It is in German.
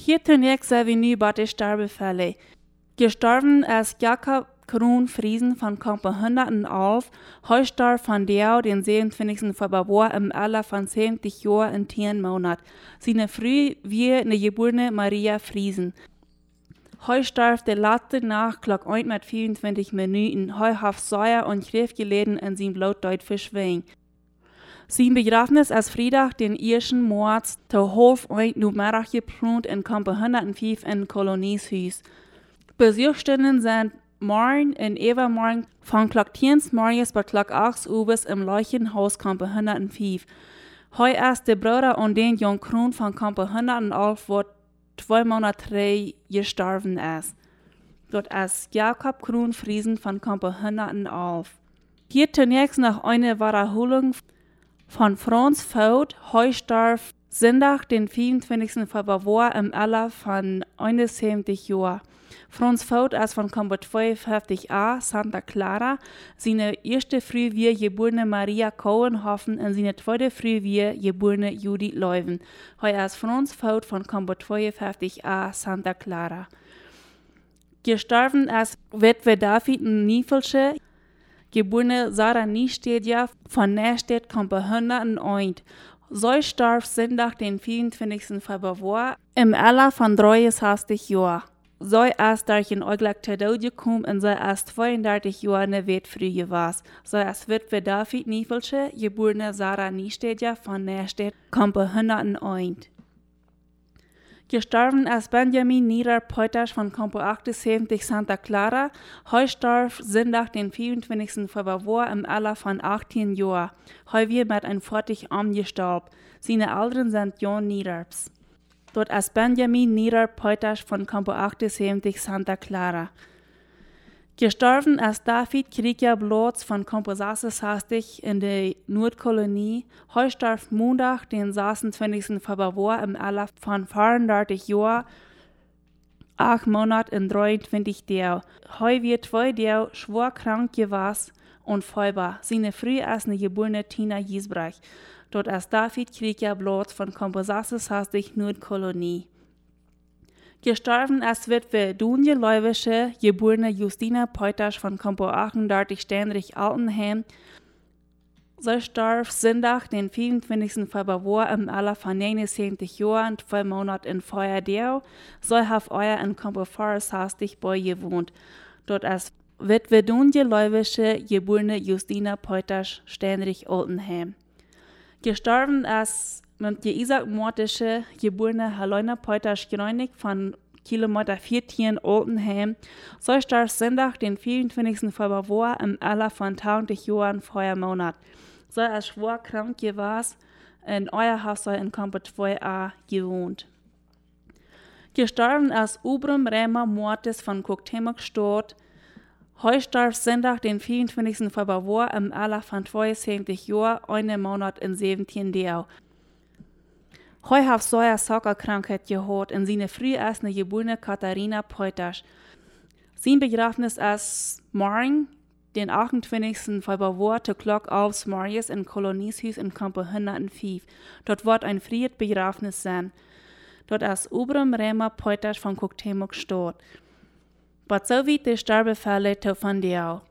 Hier bei den Sterbefälle. Gestorben ist Jakob Kroon Friesen von Kampen 111, Heustar von Deo den 27. Februar im Alter von 70 Jahren in 10 Monat. Seine Früh wie eine geborene Maria Friesen. Heu starf der letzte Nacht Glock 1 mit 24 Minuten. Heu haft Säuer und Schriftgeleden in sein Blutdeut verschwingen. Sein Begräbnis als Freitag den 1. März zu half ein Nummerach geplant in Kampe 105 in Kolonieshuis. Besuchstellen sind morgen in Evermorgen von Glock 10 morgens bis Glock 8 Uhr im Leuchtenhaus Kampe 105. Heu ist der Bruder und den Jungen Kroon von Kampe 111 wird zwei Monate drei gestorben ist. Dort ist Jakob Kroon Friesen von Kampe 111. Hier zunächst noch eine Wiederholung von Franz Faut, Heustarf, Sonntag, den 24. Februar im Alter von 71 Jahren. Franz Faut ist von Kampo 52a, Santa Clara. Seine erste Früh wir geborene Maria Cohenhofen und seine zweite Früh wir geborene Judith Leuven. Heu ist Franz Faut von Kampo 52a, Santa Clara. Gestorben ist Witwe David Niefelsche, geborene Sarah Niestedja von Nästedt, Kampo 101. So starb Sonntag, den 24. Februar, im Alter von 63 Jahren. So ist durch Augenblick zur Tod gekommen und so ist 32 Jahre ne Welt früh gewesen. So ist Witwe David Niefelsche, geborene Sarah Niestedja von Nästedt, Kampe 101. Gestorben ist Benjamin Nieder Peuters von Campo 78 Santa Clara. Heu starb Sonntag, den 24. Februar im Alter von 18 Jahren. Heu wird mit einem 40 Arm gestorben. Seine Eltern sind John Niederps. Dort ist Benjamin Nieder Peuters von Campo 78 Santa Clara. Gestorben ist David Krieger Blotz von Campo 66 in der Nordkolonie. Heu starb Montag, den 26. Februar im Alter von 34 Jahren, 8 Monate und 23 Tagen. Heu wird zwei Tage schwer krank gewesen und feuerbar. Seine früh ist eine geborene Tina Giesbrecht. Dort ist David Krieger Blotz von Campo 66 Nordkolonie. Gestorben ist Witwe Dunje Leuwische, geborene Justina Peuters von Campo 38 Stänrich Altenheim. Sie starb Sonntag, den 24. Februar im Alter von 79 Jahren, zwei Monate in Feuerdau. Sie hat euer in Campo 64 bei gewohnt. Dort ist Witwe Dunje Leuwische, geborene Justina Peuters Stänrich Altenheim. Gestorben ist mit der Isaac Mortische, geborene Helena Peuters Greunig von Kilometer 14 Oltenheim, so starb Sonntag, den 24. Februar im Alter von 20 Jahren vorher Monat. So er schwer krank gewesen, in euer Haus in Kampo 2a gewohnt. Gestorben ist Ubrum Rämer Mortis von Cuauhtémoc Stadt, Heu starb Sonntag, den 24. Februar im Alter von 72 Jahren, einen Monat in 17 Tagen. Heu hat so eine Soccerkrankheit gehabt und seine früh erst eine geborene Katharina Peuters. Sein Begräbnis ist morgen, den 28. Februar, zu Glock aufs Marius in Kolonieshuis in Kampo 105. Dort wird ein Fried Begräbnis sein. Dort ist Obram Remer Peuters von Cuauhtémoc Stadt. Płacowi te sztarbe fale to fundiał.